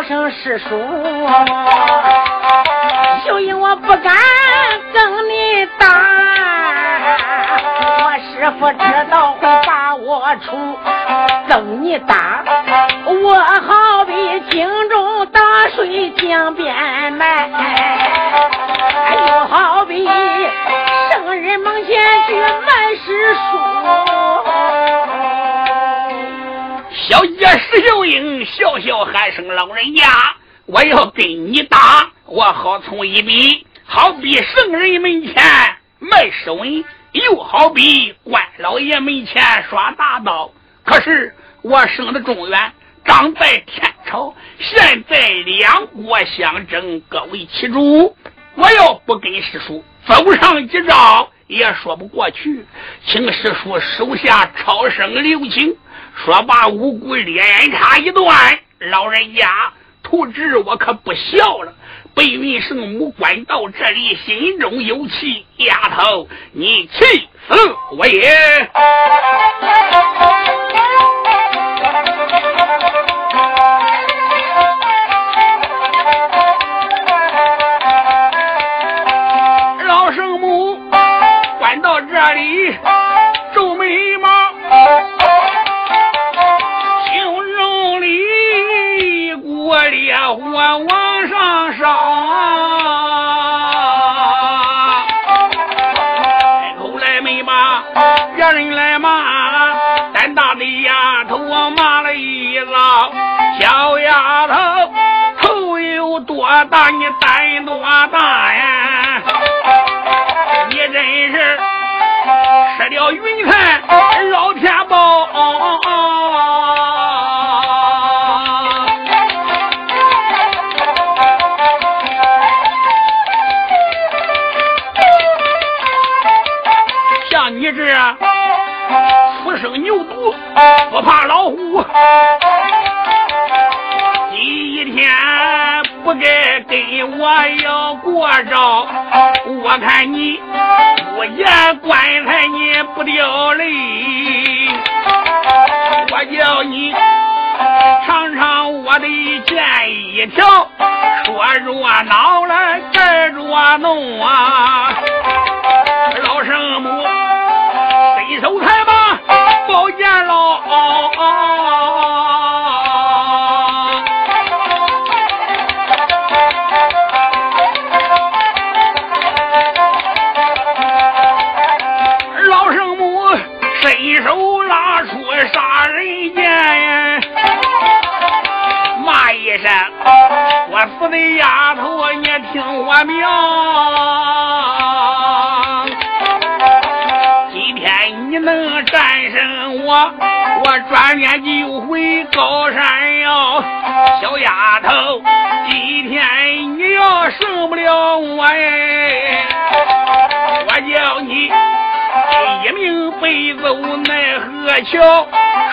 语叫声师叔，秀英我不敢跟你打，我师傅知道会把我出，跟你打，我好比井中打水江边埋，又好比圣人门前去卖师叔。小姐石秀英笑笑喊声：“老人家，我要跟你打，我好从一比，好比圣人门前卖诗文，又好比关老爷门前耍大刀。可是我生的中原，长在天朝，现在两国相争，各为其主。我要不跟师叔走上几招，也说不过去。请师叔手下超生留情。”说罢，五谷连插一段。老人家，图纸我可不孝了。白云圣母管到这里，心中有气。丫头，你气死我也！我烈火往上烧，开口来没骂，别人来骂，胆大的丫头我骂了一遭。小丫头，头有多大，你胆多大呀？你真是吃了云彩绕天宝。要过招。我看你不言棺材你不掉泪，我叫你尝尝我的剑一条，说若恼了盖若弄啊，老圣母伸手才把宝剑捞。死的丫头，你听我命！今天你能战胜我？”我转眼就回高山哟，小丫头，今天你要胜不了我哎，我叫你一命背走奈何桥，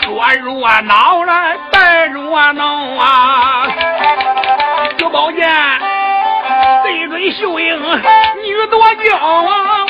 说若恼了，白若恼啊。宝剑，对准秀英女多娇啊！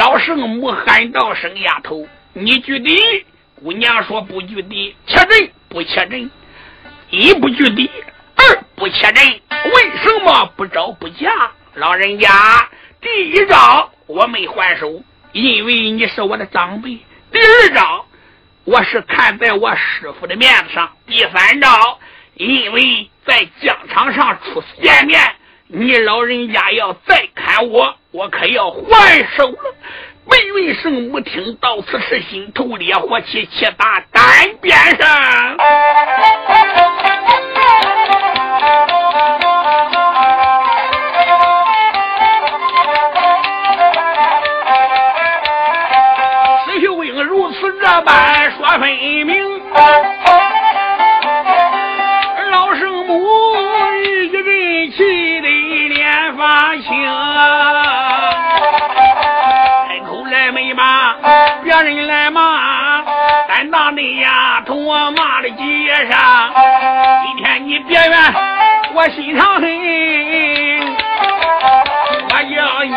老圣母喊道：“声丫头，你举敌？”姑娘说：“不举敌，切阵不切阵，一不举敌，二不切阵。为什么不招不嫁？老人家，第一招我没还手，因为你是我的长辈；第二招，我是看在我师傅的面子上；第三招，因为在疆场上初次见面。”你老人家要再砍我，我可要还手了。梅云圣母听到此时，心头烈火气，气打单边上。石秀英如此这般说分明。人来骂，胆大的呀，同我骂的街上。今天你别怨我心肠狠，我要你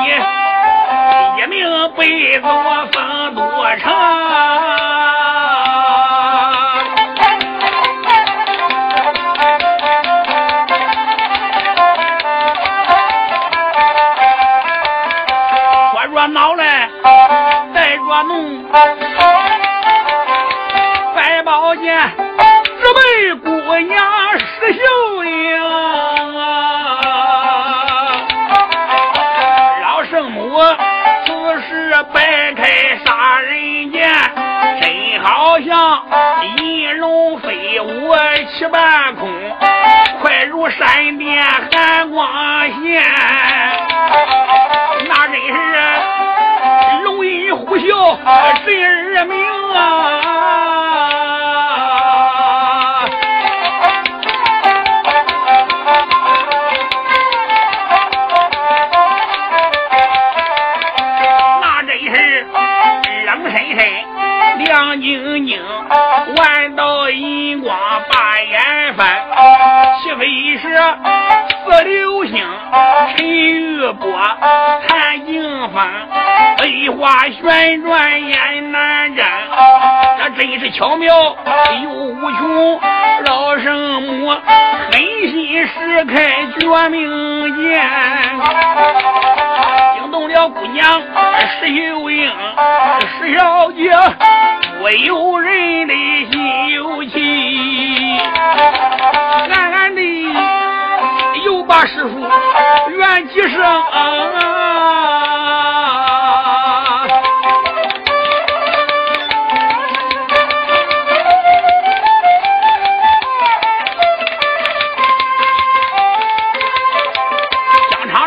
一命背子我分多长。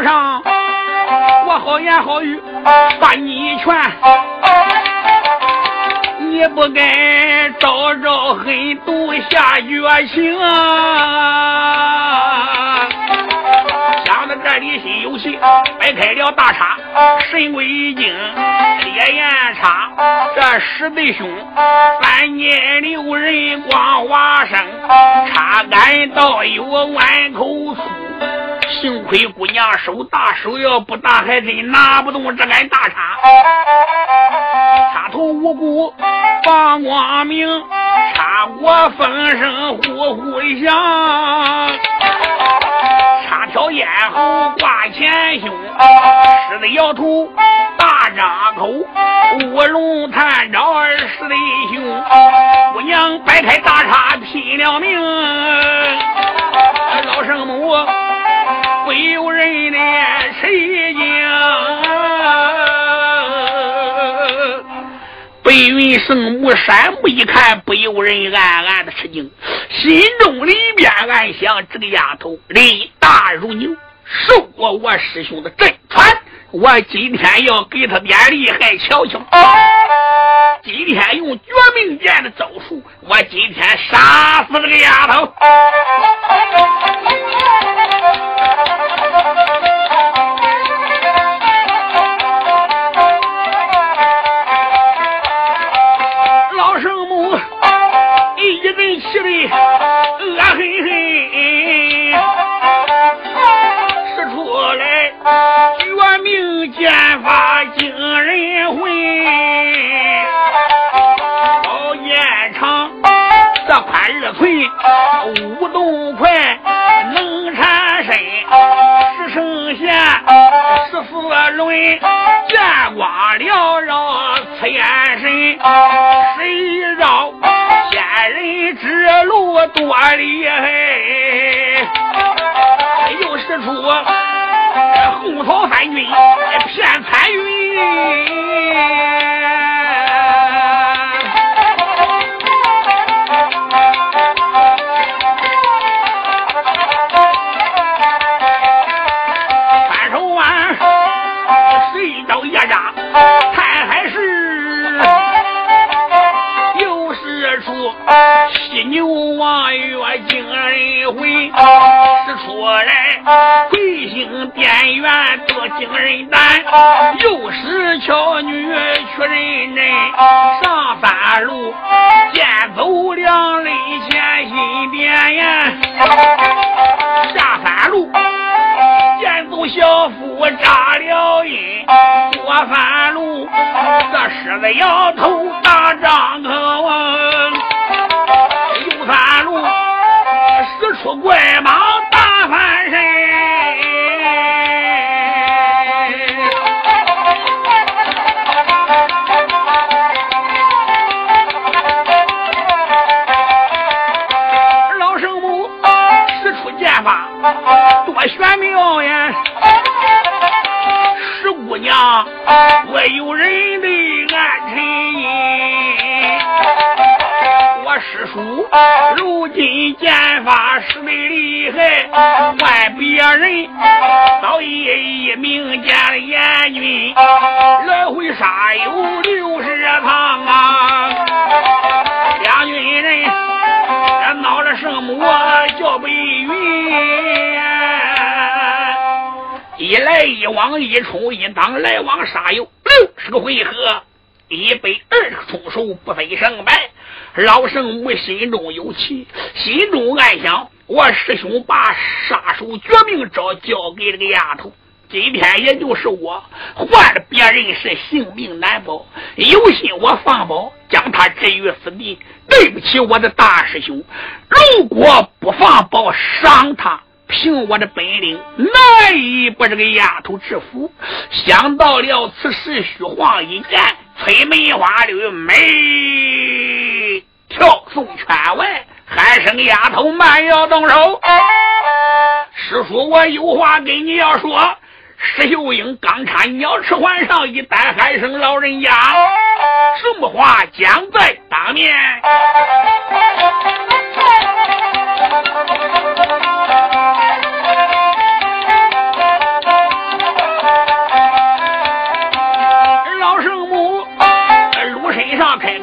上我好言好语把你劝，你不该招招狠毒下绝情啊！这里心有气，摆开了大叉，神鬼惊，烈焰叉，这十弟兄，三年六人光华生，叉杆倒有碗口粗，幸亏姑娘手大，手要不大还真拿不动这杆大叉。插头无辜放光明，插过风声呼呼响。挑咽喉挂前胸，狮子摇头大张口，卧龙探照二师弟兄，姑娘摆开大叉拼了命，老圣母不由人念吃惊，白云圣母山木一看不由人暗暗的吃惊，心中里面暗想：这个丫头力大如牛，受过我师兄的震传，我今天要给她点厉害瞧瞧。今天用绝命剑的招数，我今天杀死这个丫头。发惊人魂。老燕长这宽二寸，舞动快，能缠身，十成弦，十四轮，剑光缭绕，刺眼神，谁绕仙人指路多厉害，又是出。后朝三军，骗彩云。惊人回，使出来魁星电元多惊人胆，又是巧女去人人，上三路见走两肋前心点呀，下三路见走小腹扎了阴，过三路这狮子摇头大张口。三出怪蟒大翻身，老圣母使出剑法多玄妙呀！十姑娘，我有人的暗沉音。师叔，如今剑法的厉害，换别人早已一名剑阎君，来回杀有六十趟啊！两军人闹了圣母叫白云，一来一往一冲一挡，来往杀有六十个回合，一百二十个出手，不分胜败。老圣母心中有气，心中暗想：我师兄把杀手绝命招交给这个丫头，今天也就是我换了别人是性命难保，有心我放宝，将他置于死地，对不起我的大师兄。如果不放宝伤他，凭我的本领难以把这个丫头制服。想到了此时，虚晃一剑，催梅花绿梅。跳送圈外，喊声丫头慢要动手。师叔，我有话跟你要说。石秀英刚差鸟翅环上一单喊声老人家，什么话将在当面。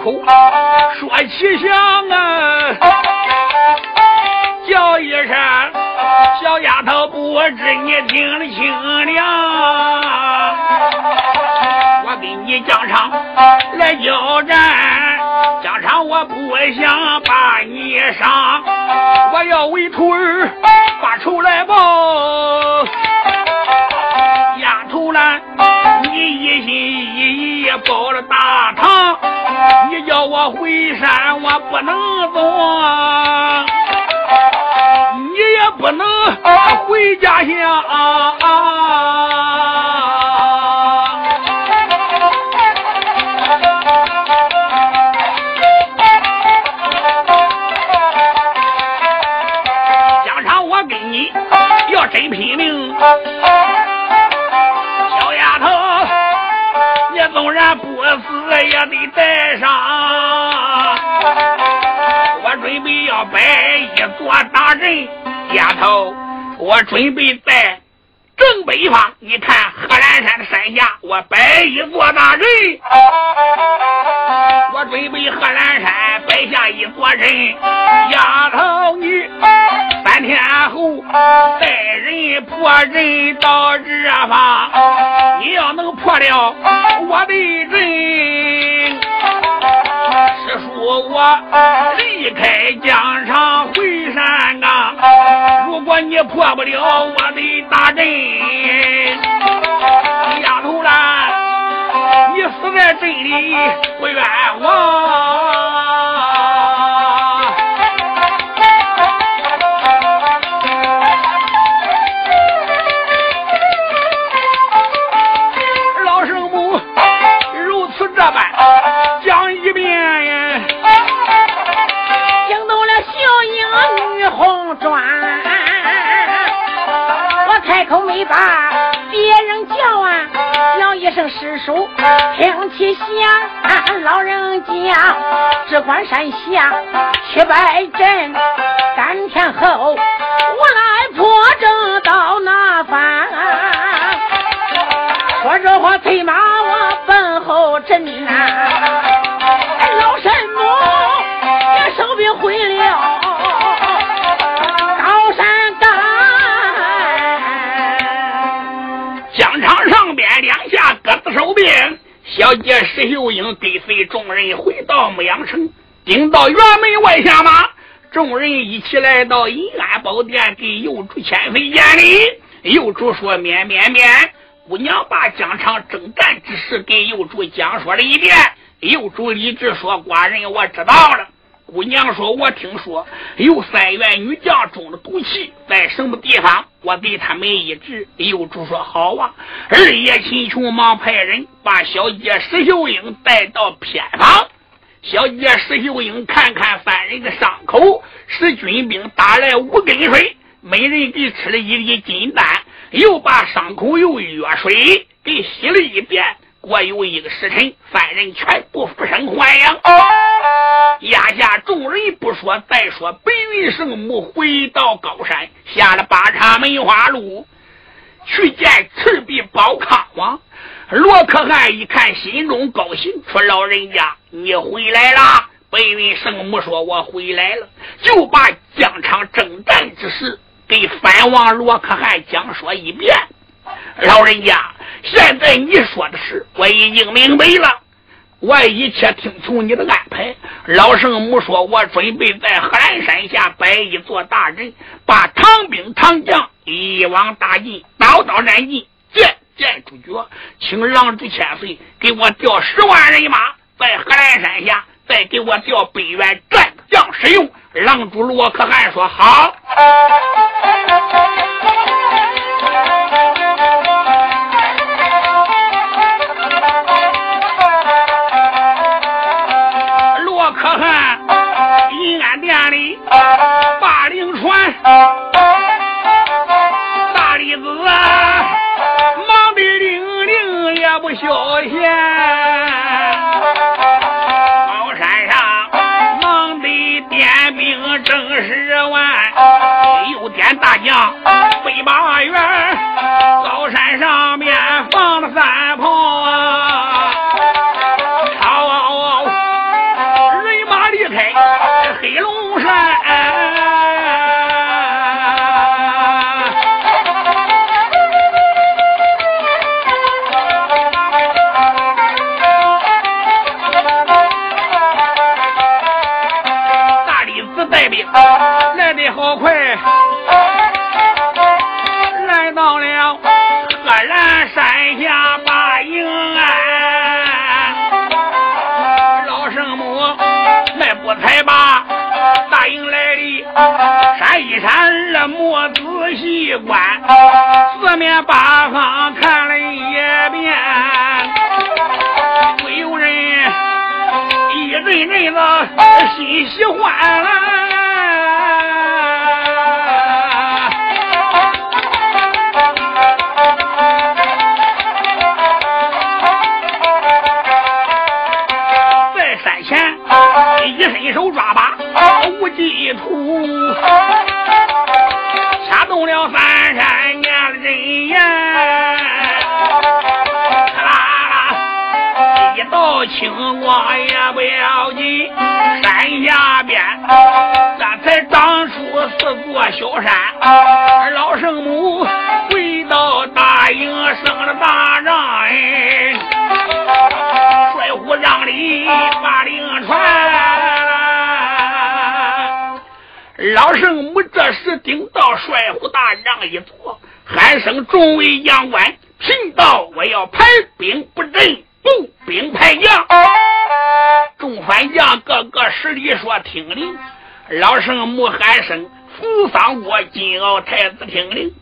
口。说起想啊，叫一声小丫头，不知你听得清了？我跟你疆场来交战，疆场我不想把你伤，我要为徒儿把仇来报。丫头啦，你一心一意报了大唐。你叫我回山，我不能走；你也不能回家乡。疆场我跟你要真拼命。也得摆一座大阵，丫头，我准备在正北方，你看贺兰山的山下，我摆一座大阵。我准备贺兰山摆下一座阵，丫头你三天后带人破阵到这方，你要能破了我的阵。师叔，我离开疆场回山岗。如果你破不了我的大阵，丫头啦，你死在阵里不冤枉。把别人叫啊，叫一声师叔，听起响，老人家只管山下去拜阵。三天后，我来破阵到那方。说这话，催马我奔后阵呐，老神母也收兵回了。小姐石秀英跟随众人回到牧羊城，顶到辕门外下马，众人一起来到银安宝殿，给幼主千岁见礼。幼主说：“免免免，姑娘把疆场征战之事给幼主讲说了一遍。”幼主一直说：“寡人我知道了。”姑娘说：“我听说有三员女将中了毒气，在什么地方？我对他们医治。”幼主说：“好啊！”二爷秦琼忙派人把小姐石秀英带到偏房。小姐石秀英看看三人的伤口，使军兵打来五根水，每人给吃了一粒金丹，又把伤口用药水给洗了一遍。过有一个时辰，三人全部复生还阳。压下众人不说，再说白云圣母回到高山，下了八叉梅花鹿，去见赤壁宝康王。罗可汗一看，心中高兴，说：“老人家，你回来了。”白云圣母说：“我回来了。”就把疆场征战之事给藩王罗可汗讲说一遍。老人家，现在你说的事，我已经明白了。我一切听从你的安排。老圣母说：“我准备在贺兰山下摆一座大阵，把唐兵唐将一网打尽，刀刀斩尽，见见主角。请狼主千岁给我调十万人马，在贺兰山下再给我调北原战将使用。”狼主罗可汗说：“好。”大将关，四面八方看了一遍，不由人一阵阵的心喜欢。青光也不要紧。山下边，咱才长出四座小山。老圣母回到大营，生了大帐哎，帅府让里把令传。老圣母这时顶到帅府大帐一坐，喊声众位将官，贫道我要排兵布阵，步兵排将。众番将个个实力说听令。老圣母喊声扶桑国金鳌太子听令。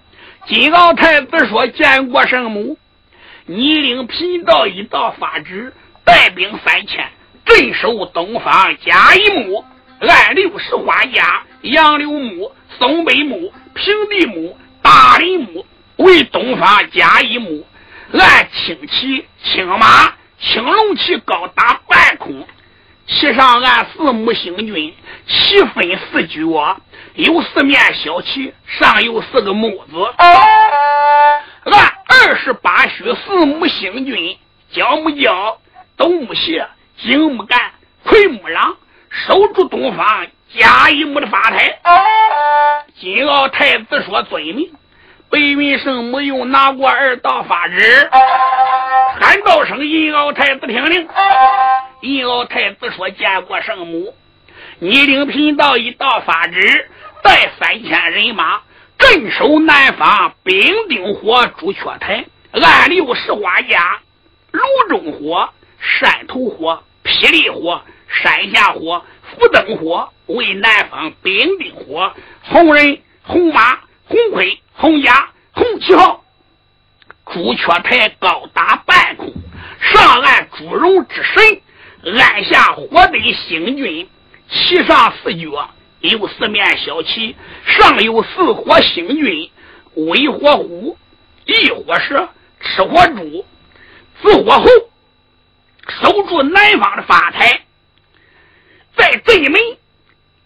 金鳌太子说见过圣母，你领贫道一道发旨，带兵三千，镇守东方甲乙木，按六十花家。杨柳木、松柏木、平地木、大林木为东方甲乙木，按青旗、青马、青龙旗高达半空，旗上按四目星君，旗分四角，有四面小旗，上有四个木字。按二十八宿四目星君，角木角、东木斜、金木干、奎木壤，守住东方。甲一木的发台，金鳌太子说：“遵命。”白云圣母又拿过二道法旨，喊道声：“银鳌太子听令。”银鳌太子说：“见过圣母，你领贫道一道法旨，带三千人马镇守南方兵丁火朱雀台，按六十花家，炉中火、山头火、霹雳火、山下火、福灯火。”为南方兵丁火，红人、红马、红盔、红甲、红旗号，朱雀台高达半空，上按朱荣之神，按下火堆星君，旗上四角有四面小旗，上有四火星君，微火虎、异火蛇、赤火猪、紫火猴，守住南方的发台，在正门。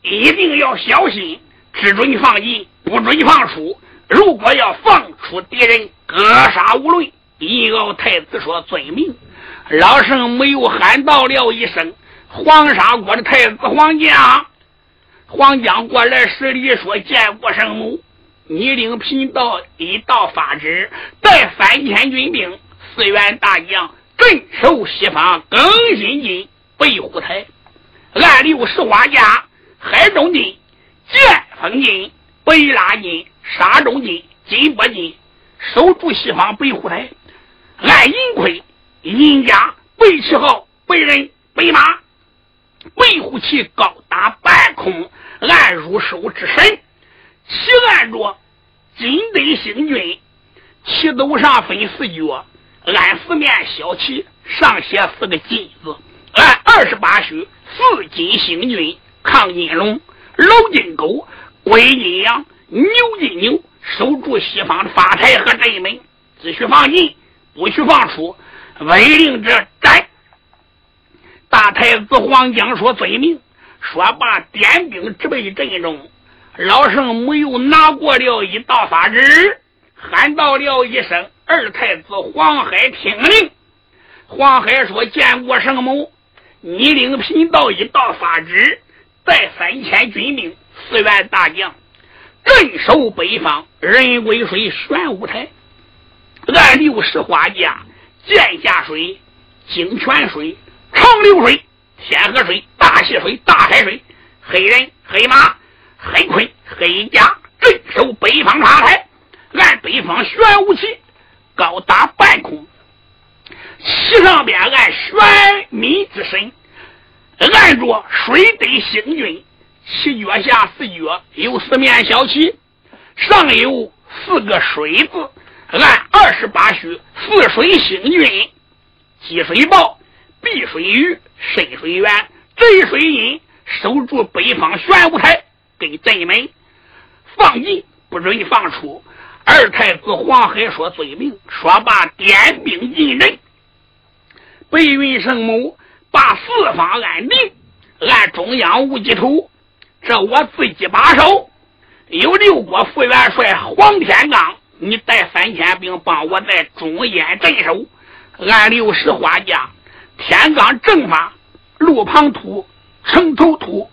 一定要小心，只准放进，不准放出。如果要放出敌人，格杀无论。银鳌太子说：“遵命。”老圣没有喊到了一声：“黄沙国的太子黄将，黄将过来施礼说：见过圣母，你领贫道一道发旨，带三千军兵，四员大将镇守西方更新津、北虎台，按六十花家。”海中金、剑锋金、北拉金、沙中金、金波金，守住西方北虎台。按银盔、银甲、白旗号、白人、白马、白虎旗高达半空，按入手之神。其按着金灯星君，旗斗上分四角，按四面小旗上写四个金字，按二十八宿四金星君。亢金龙、老金狗、龟金羊、牛金牛，守住西方的发台和阵门，只许放进，不许放出。违令者斩。大太子黄江说：“遵命。”说罢，点兵直备阵中。老圣母又拿过了一道法旨，喊道了一声：“二太子黄海听令。”黄海说：“见过圣母，你领贫道一道法旨。”带三千军兵，四员大将，镇守北方人归水玄武台，按六十花家，剑下水、井泉水、长流水、天河水、大溪水、大海水，黑人、黑马、黑盔、黑甲，镇守北方塔台，按北方玄武旗，高达半空，旗上边按玄冥之神。按着水堆星君，其月下四月有四面小旗，上有四个水字。按二十八宿四水星君，积水豹、碧水鱼、深水源、贼水阴，守住北方玄武台跟镇门，放进不准放出。二太子黄海说：“遵命。”说罢，点兵进阵。白云圣母。把四方安定，按中央无忌头，这我自己把守。有六国副元帅黄天罡，你带三千兵帮我在中间镇守。按六十画家，天罡正法，路旁土、城头土、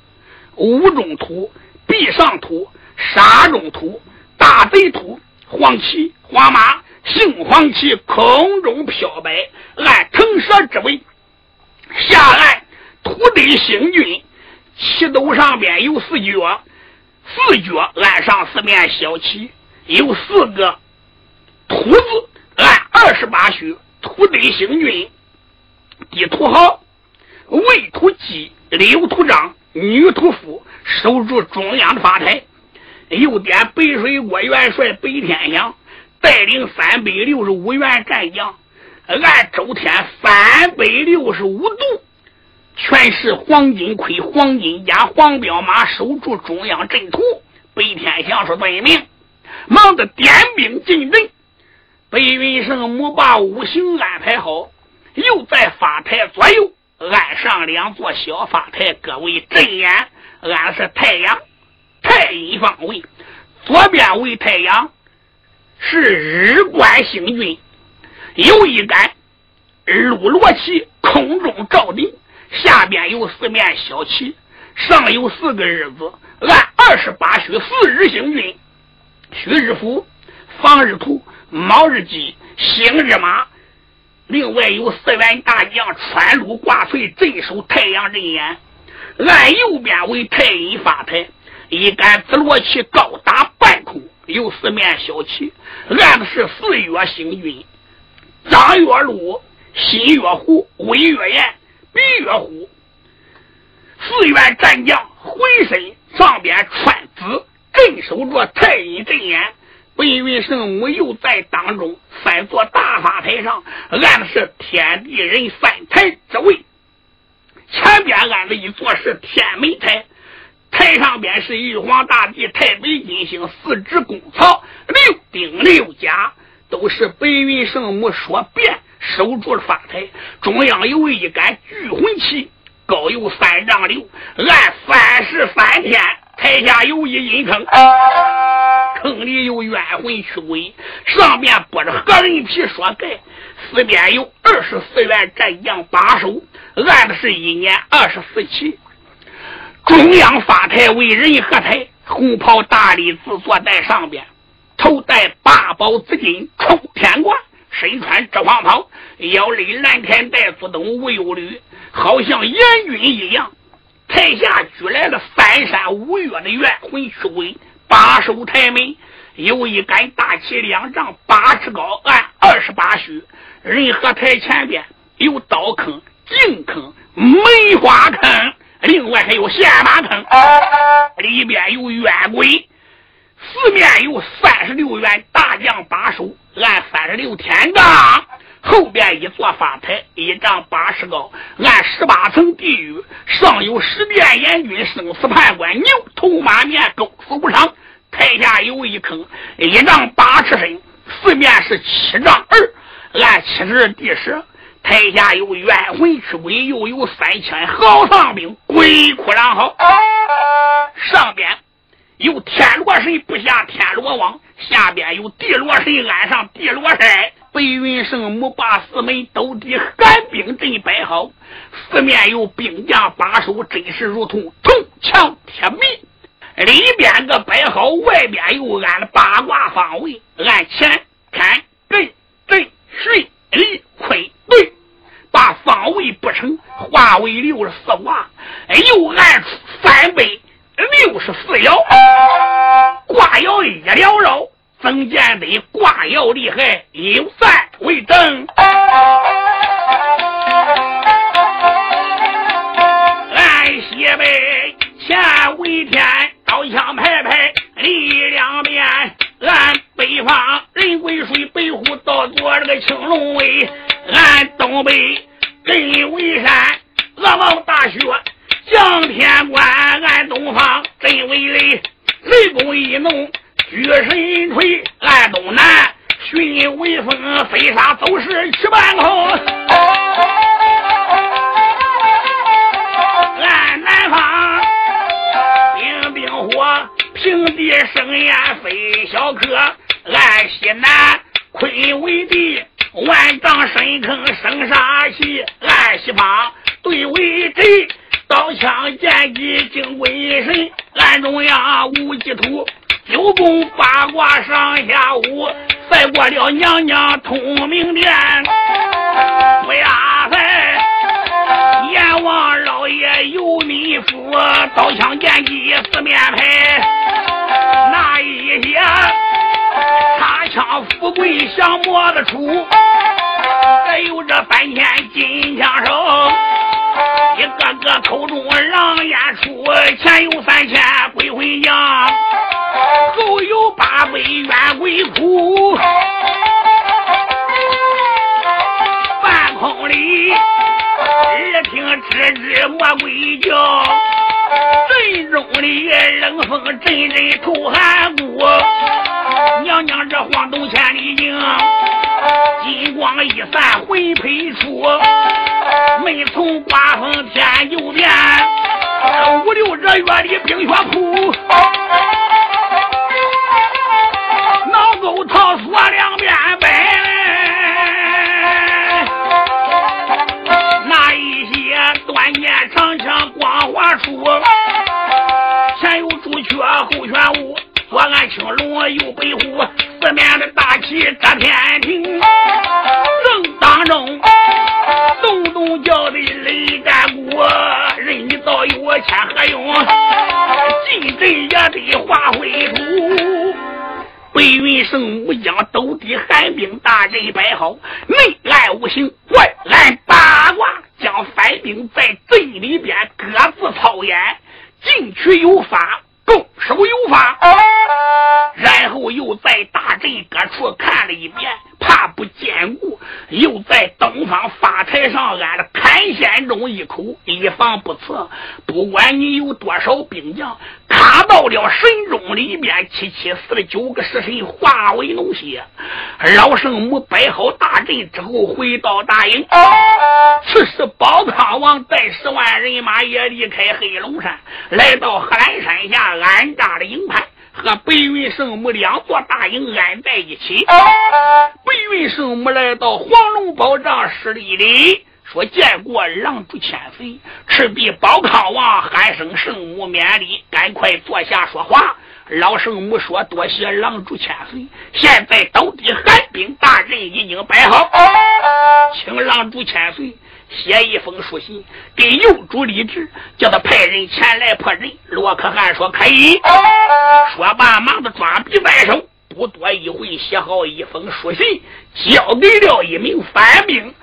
屋中土、壁上土、沙中土、大贼土、黄旗、黄马、杏黄旗空中飘摆，按腾蛇之尾，下岸土地星君，旗斗上边有四角，四角按上四面小旗，有四个土字，按二十八虚。土地星君，地土豪，未土鸡，六土长，女土夫，守住中央的法台。又点北水国元帅北天祥，带领三百六十五员战将，按周天三百六十五度，全是黄金盔、黄金甲、黄骠马，守住中央阵图。北天祥说：“对命，忙着点兵进阵。”白云生母把五行安排好，又在法台左右安上两座小法台，各为阵眼。安是太阳、太阴方位，左边为太阳，是日官星君，有一杆鲁罗旗空中照顶，下边有四面小旗，上有四个日子，按二十八虚四日星君，戌日符，方日图。卯日鸡，星日马，另外有四员大将穿路挂翠镇守太阳阵眼。按右边为太阴法台，一杆紫罗旗高达半空，有四面小旗，按的是四月星君：张月禄、新月虎、魏月炎、比月虎。四员战将浑身上边穿紫，镇守着太阴阵眼。白云圣母又在当中三座大法台上按的是天地人三台之位，前边按的一座是天门台，台上边是玉皇大帝、太白金星、四支功曹、六丁六甲，都是白云圣母说变守住了法台。中央有一杆聚魂旗，高有三丈六，按三十三天。台下有一阴坑，坑里有冤魂驱鬼，上面裹着何人皮说盖，四边有二十四员战将把守，按的是一年二十四期。中央法台为人和台，红袍大礼子坐在上边，头戴八宝紫金冲天冠，身穿遮黄袍，腰勒蓝天带福东无忧履，好像阎君一样。台下聚来了三山五岳的冤魂驱鬼，把守台门。有一杆大旗两丈八尺高，按二十八虚。人和台前边有刀坑、井坑、梅花坑，另外还有陷马坑。里边有冤鬼，四面有三十六员大将把守，按三十六天罡。后边一座法台，一丈八尺高，按十八层地狱，上有十殿阎君、生死判官、牛头马面、狗死无常。台下有一坑，一丈八尺深，四面是七丈二，按七十二地势。台下有冤魂驱鬼，又有三千豪丧兵，鬼哭狼嚎。上边有天罗神布下天罗网，下边有地罗神安上地罗山。白云圣母把四门都地寒冰阵摆好，四面有兵将把守，真是如同铜墙铁壁。里边个摆好，外边又安了八卦方位，按前看艮震巽离坤兑，把方位不成，化为六十四卦，又按三百六十四爻，卦爻一缭绕。曾见得卦爻厉害，有三为证。按西北前为天，刀枪排排立两边。按北方人归水，北虎到左这个青龙位。按东北人为山，鹅毛大雪降天关。按东方真为雷，雷公一弄。举神锤，按东南；寻微风，飞沙走石去半空。按南方，兵兵火，平地生烟飞小客，按西南坤为地，万丈深坑生杀气，按西方对为贼，刀枪剑戟惊鬼神，暗中央无极土，九宫八卦上下五，赛过了娘娘通明殿，不压塞，阎王老爷有你福，刀枪剑戟四面排，那一些擦枪富贵想摸得出，还有这三千金枪手。一个个口中狼烟出，前有三千鬼魂将，后有八百冤鬼哭。半空里耳听吱吱魔鬼叫，阵中里冷风阵阵透寒骨。娘娘这晃动千里镜，金光一散魂飞出。没从刮风天又变，五六个月里冰雪铺，脑沟套锁两边奔，十九个食神化为脓血。老圣母摆好大阵之后，回到大营。此时，宝康王带十万人马也离开黑龙山，来到贺兰山下安扎了营盘。和白云圣母两座大营安在一起。白云圣母来到黄龙宝帐施礼礼，说见过狼主千岁，赤壁宝康王喊声圣母免礼，赶快坐下说话。老圣母说：“多谢狼主千岁，现在斗地寒冰大阵已经摆好，请狼主千岁。”写一封书信给右主李治，叫他派人前来破阵。罗可汗说可以。说罢，忙的抓笔在手，不多一会，写好一封书信，交给了一名反兵。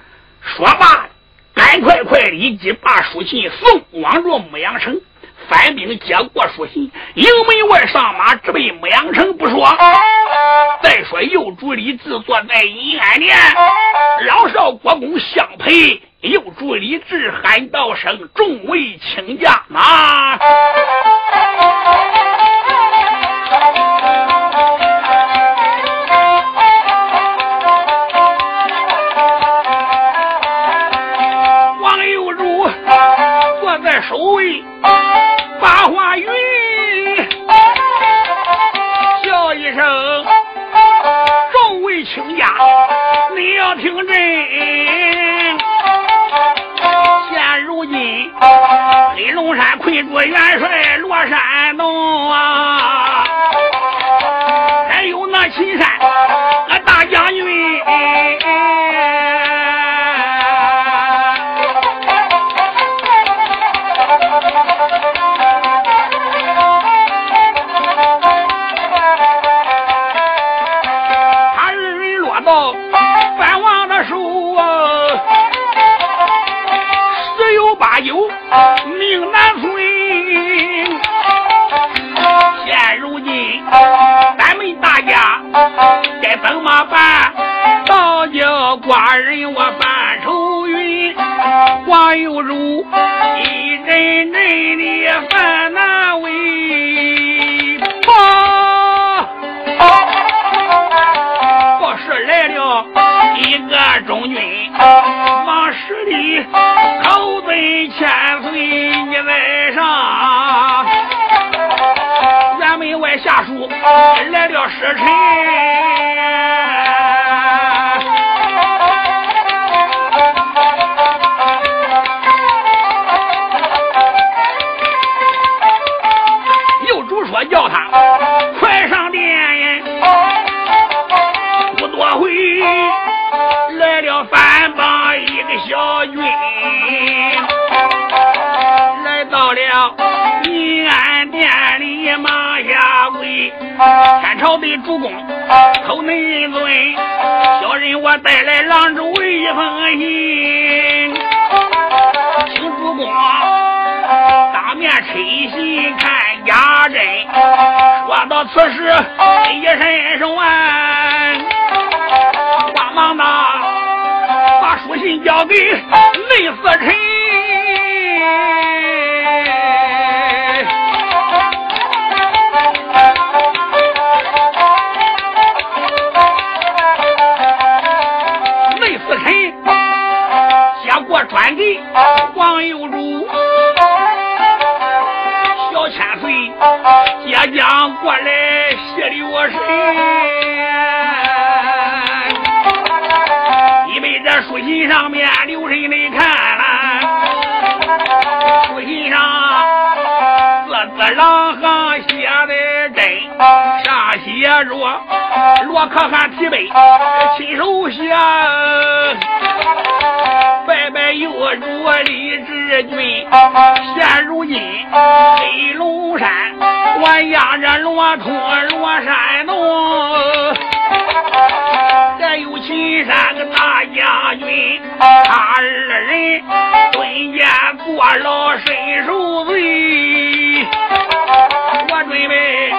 说罢，赶快快立即把书信送往着牧羊城。反兵接过书信，营门外上马，直奔牧羊城。不说，再说右主李治坐在银安殿，老少国公相陪。右主李治喊道声：“众位请驾！”啊！众位请驾！”你要听真。现如今黑龙山困住元帅罗山洞啊，来了时辰，带来郎中一封信，请主公当面拆信看家珍。说到此时一伸手啊，慌忙的把书信交给内侍臣。谢留神，因为这书信上面留神的看了，书信上字字两行写的真，上写着罗可汗提杯亲手写。拜拜有主李志军，现如今黑，压着骆驼罗山洞，还有秦山个大将军，他二人蹲监坐牢身受罪，我准备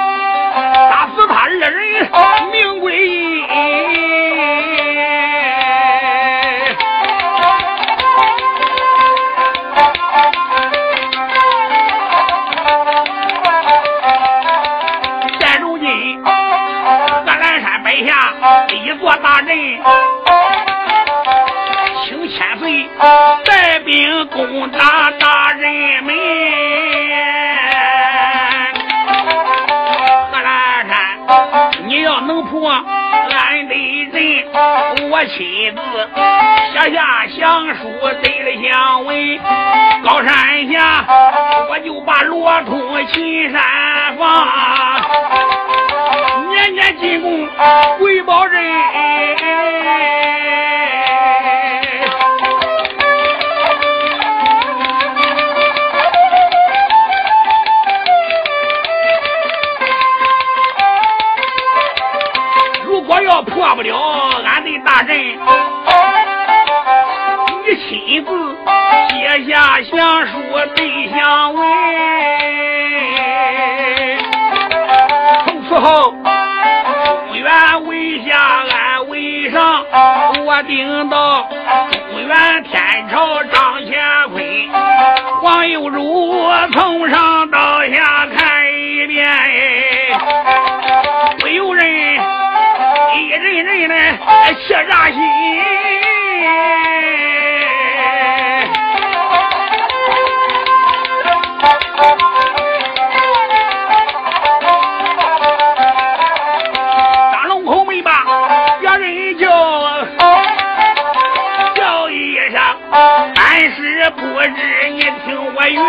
不知你听我云。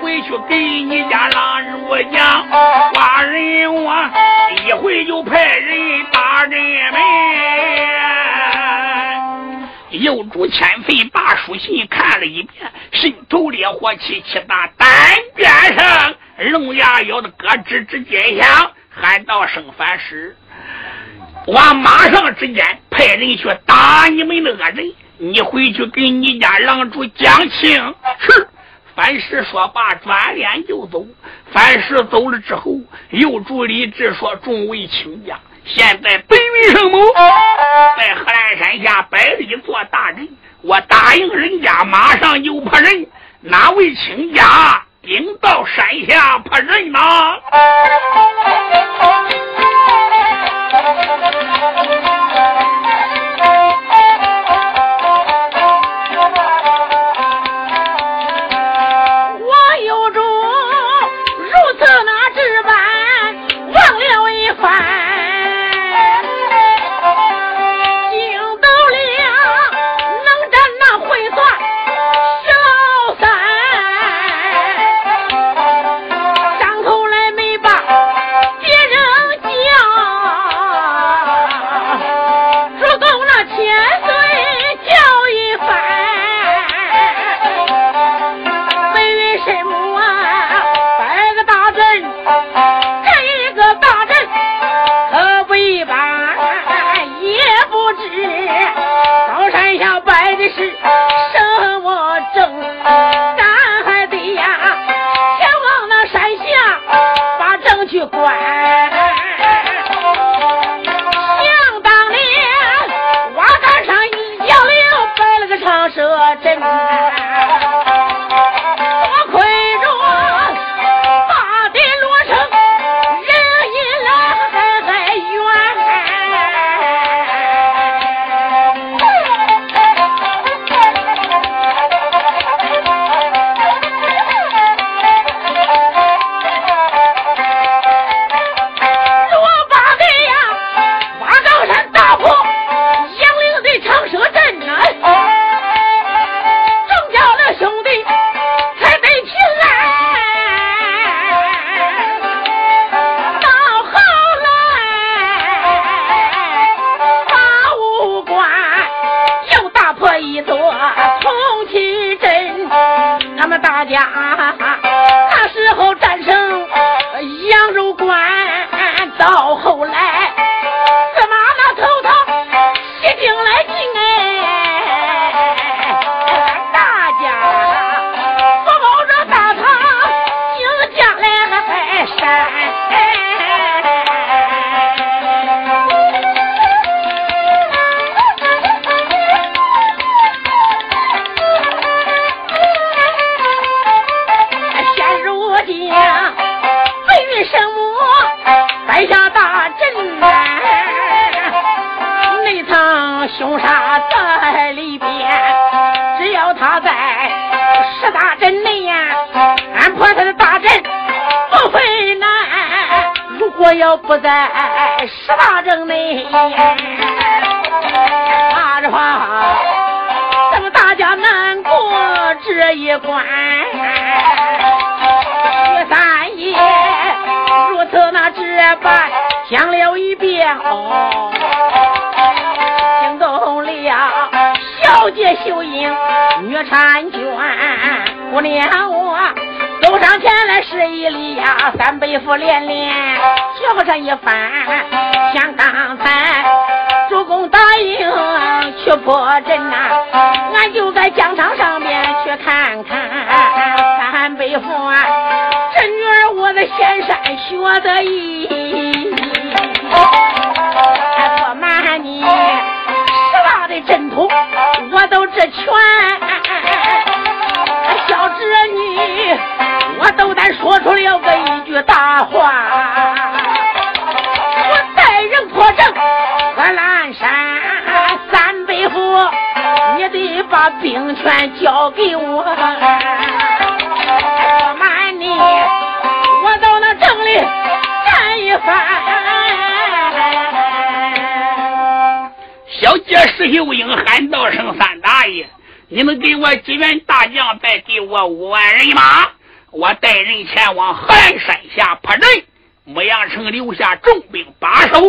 回去给你家郎入讲，寡人我一会就派人打人们。右主千岁把书信看了一遍，心头烈火气，气大单边上龙牙咬的咯吱吱尖响，喊道：“生反师！我马上之间派人去打你们那个人，你回去给你家郎主讲情。”是。范氏说罢，转脸就走。范氏走了之后，又助李治说：“众位卿家，现在本云圣母在贺兰山下摆了一座大阵，我答应人家，马上就派人。哪位卿家顶到山下派人呢？”去管。想当年，瓦岗上一幺零摆了个长蛇阵。这一关。十三爷如此那这般讲了一遍哦，惊动了小姐秀英女婵娟姑娘我。走上前来施一礼呀，三辈夫连连叫上一番，像刚才主公答应去破阵呐，俺就在疆场上面去看看。三辈夫啊，这女儿我在仙山学得艺，不瞒你，十大的阵图我都知全。小侄女，我斗胆说出了个一句大话，兵权交给我。不瞒你，我到那城里战一番。小姐石秀英喊道声三大爷。你们给我几员大将，再给我五万人马，我带人前往河南山下破阵。牧羊城留下重兵把守，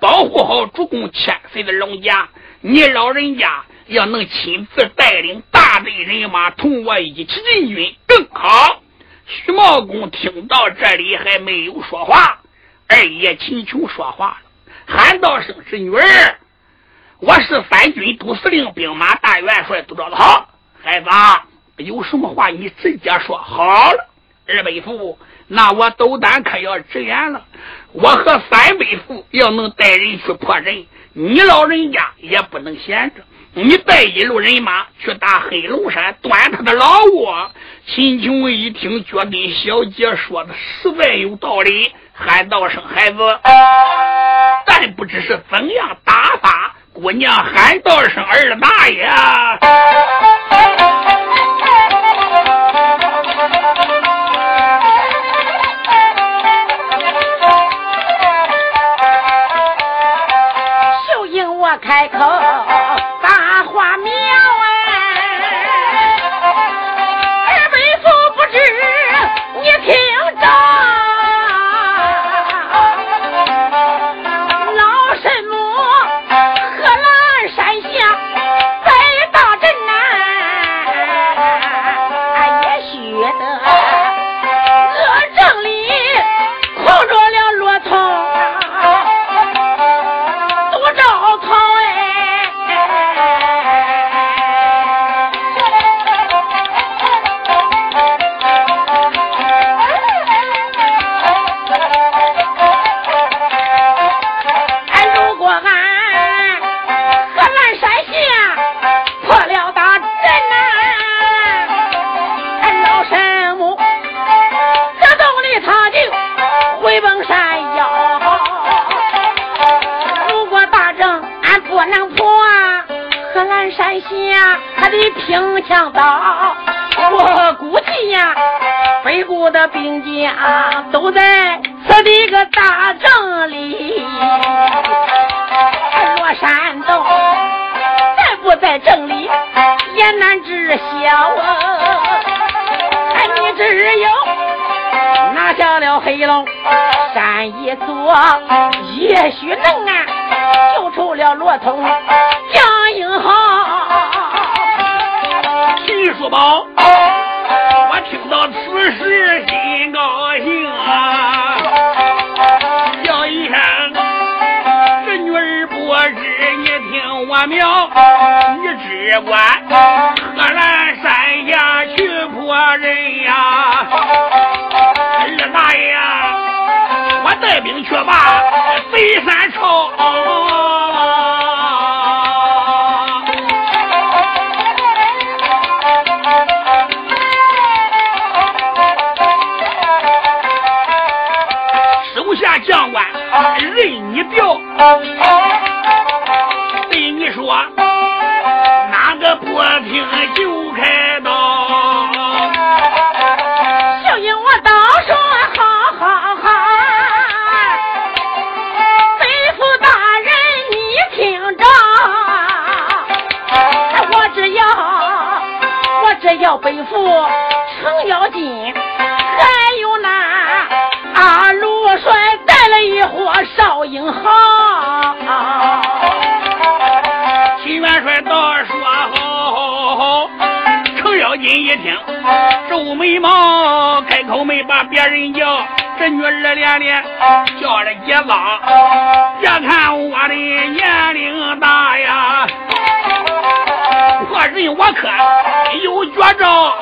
保护好主公千岁的龙家。你老人家要能亲自带领大队人马同我一起进军更好。徐茂公听到这里还没有说话，二爷秦琼说话了，喊道声：“是女儿。”我是三军都司令、兵马大元帅杜兆涛，孩子，有什么话你直接说好了。二伯父，那我斗胆可要直言了。我和三伯父要能带人去破阵，你老人家也不能闲着。你带一路人马去打黑龙山，端他的老窝。秦琼一听，觉得小姐说的实在有道理，喊道声：“孩子，但不知是怎样打法。”姑娘喊道声：“二大爷！”呀还得平枪刀。我估计呀，北国的兵将都在此地个大阵里。罗山洞再不在阵里，也难知晓啊。哎，你只有拿下了黑龙山一座，也许能啊救出了罗通杨英豪。叔宝，我听到此事心高兴啊！叫一声，这女儿不知你听我描，你只管贺兰山下去破人呀！二大爷，我带兵去把飞山抄。任你调，对你说，哪个不听就开刀。小英我倒说好好好，北府大人你听着，我只要我只要北府程咬金，听，皱眉毛，开口没把别人叫，这女儿连连叫了几嗓。别看我的年龄大呀，破人我可有绝招。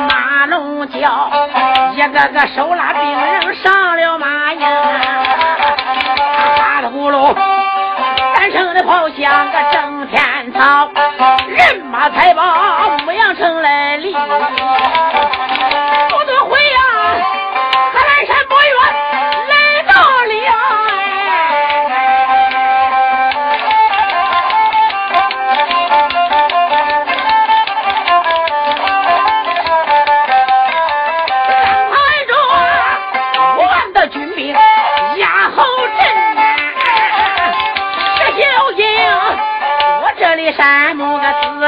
马龙叫，一个个手拉病人上了马呀，打的呼噜，三声的炮响个震天草，人马财宝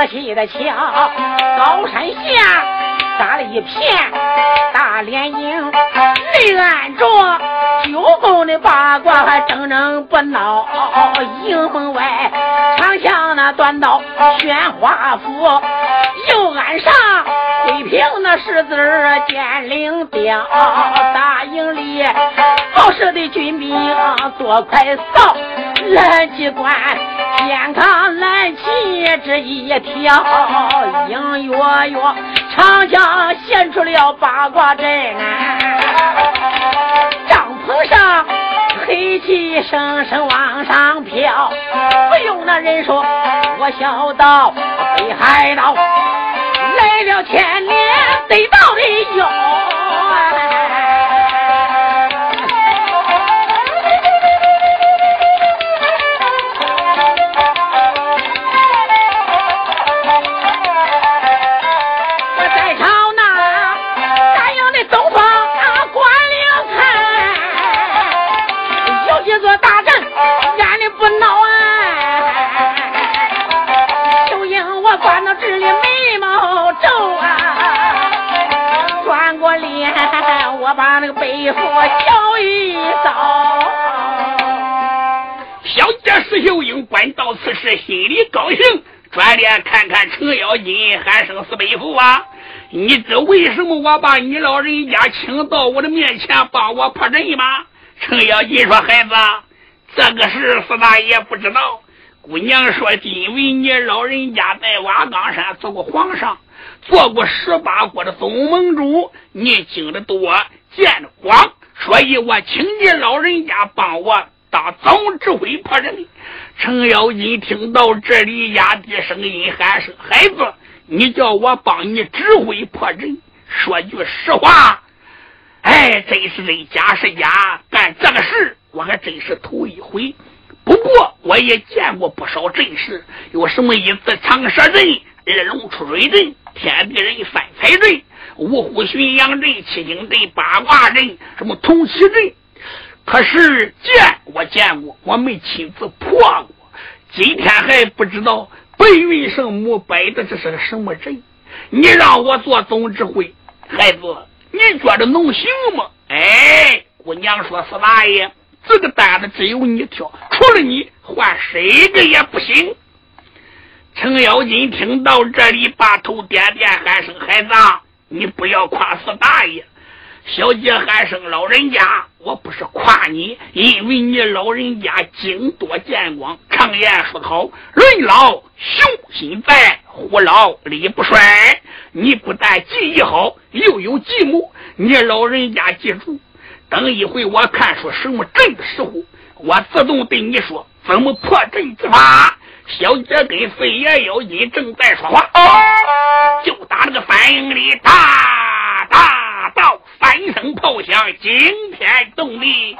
个仔细的瞧，高山下扎了一片大连营，内按着九宫的八卦还怔怔不闹。营门外长枪那短刀宣花斧，右岸上灰平那十字剑灵雕。大营里好使的军兵多快扫，蓝机关。健康蓝旗这一条，隐约约长江现出了八卦阵！帐篷上黑气声声往上飘，不用那人说，我小到北海道来了千年得道的妖。我把那个背负小一刀。小姐石秀英观到此时，心里高兴，转脸看看程咬金，还生死背后啊！你知为什么我把你老人家请到我的面前帮我破阵吗？程咬金说：“孩子，这个事四大爷不知道。姑娘说，因为你老人家在瓦岗山做过皇上，做过十八国的总盟主，你经的多，见的广，所以我请你老人家帮我当总指挥破阵。”程咬金听到这里，压低声音喊声：“孩子，你叫我帮你指挥破阵。说句实话。”哎，真是真，假是假，干这个事我还真是头一回。不过我也见过不少阵势，有什么一次长蛇阵、二龙出水阵、天地人三才阵、五虎巡洋阵、七星阵、八卦阵，什么铜旗阵。可是见我见过，我没亲自破过。今天还不知道白云圣母摆的这是个什么阵。你让我做总指挥，孩子。你觉得能行吗？哎，姑娘说：“四大爷，这个担子只有你挑，除了你，换谁个也不行。”程咬金听到这里，把头点点，喊声：“孩子，你不要夸四大爷。”小姐喊声：“老人家，我不是夸你，因为你老人家精多见广。常言说得好，人老雄心在，虎老力不衰。你不但技艺好，又有计谋。你老人家记住，等一回我看出什么阵的时候，我自动对你说怎么破阵之法。”小姐跟飞爷妖精正在说话，就打那个反应里，大大到三声炮响，惊天动地。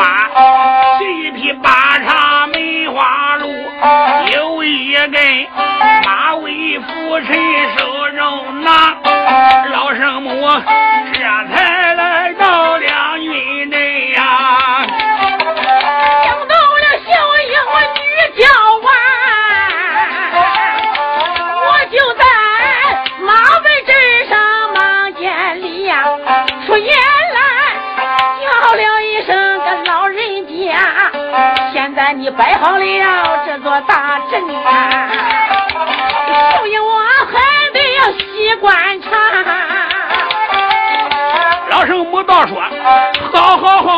花，一匹八叉梅花鹿，有一根马尾拂尘手中拿，老圣母这才来到了摆好了这座大阵啊，所以我还得要习惯茶。老生母道说：“好好好，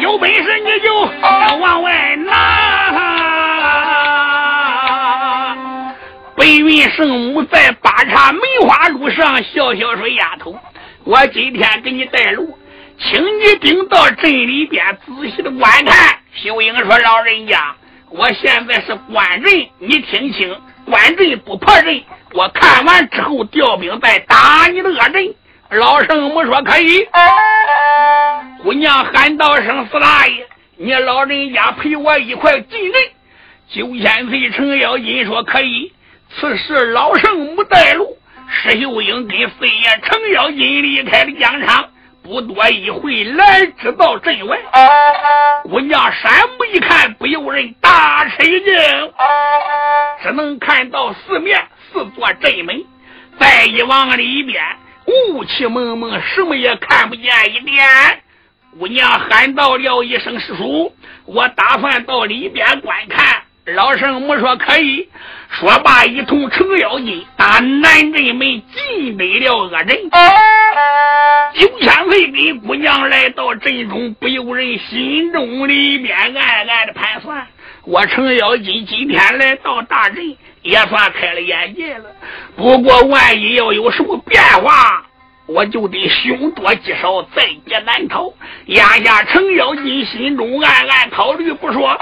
有本事你就往外拿。”白云圣母在八叉梅花路上笑笑说：“丫头，我今天给你带路。”请你顶到镇里边仔细的观看。秀英说：“老人家，我现在是观阵，你听清，观阵不破阵。我看完之后调兵再打你的恶阵。”老圣母说：“可以。”姑娘喊道声：“四大爷，你老人家陪我一块进阵。”九千岁程咬金说：“可以。”此时老圣母带路，石秀英跟飞爷程咬金离开了疆场。不多一会，来至到镇外，姑娘山目一看，不由人大吃一惊，只能看到四面四座镇门，再一往里边，雾气蒙蒙，什么也看不见一点。姑娘喊道了一声：“师叔，我打算到里边观看。”老圣母说：“可以。”说罢，一同程咬金打南镇门进北了恶人。九千岁跟姑娘来到镇中，不由人心中里边暗暗的盘算：我程咬金今天来到大镇，也算开了眼界了。不过万一要有什么变化，我就得凶多吉少，在劫难逃。压下程咬金心中暗暗考虑，不说。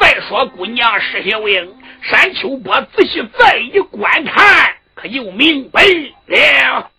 再说姑娘是小英，山丘波仔细再一观看，可就明白了。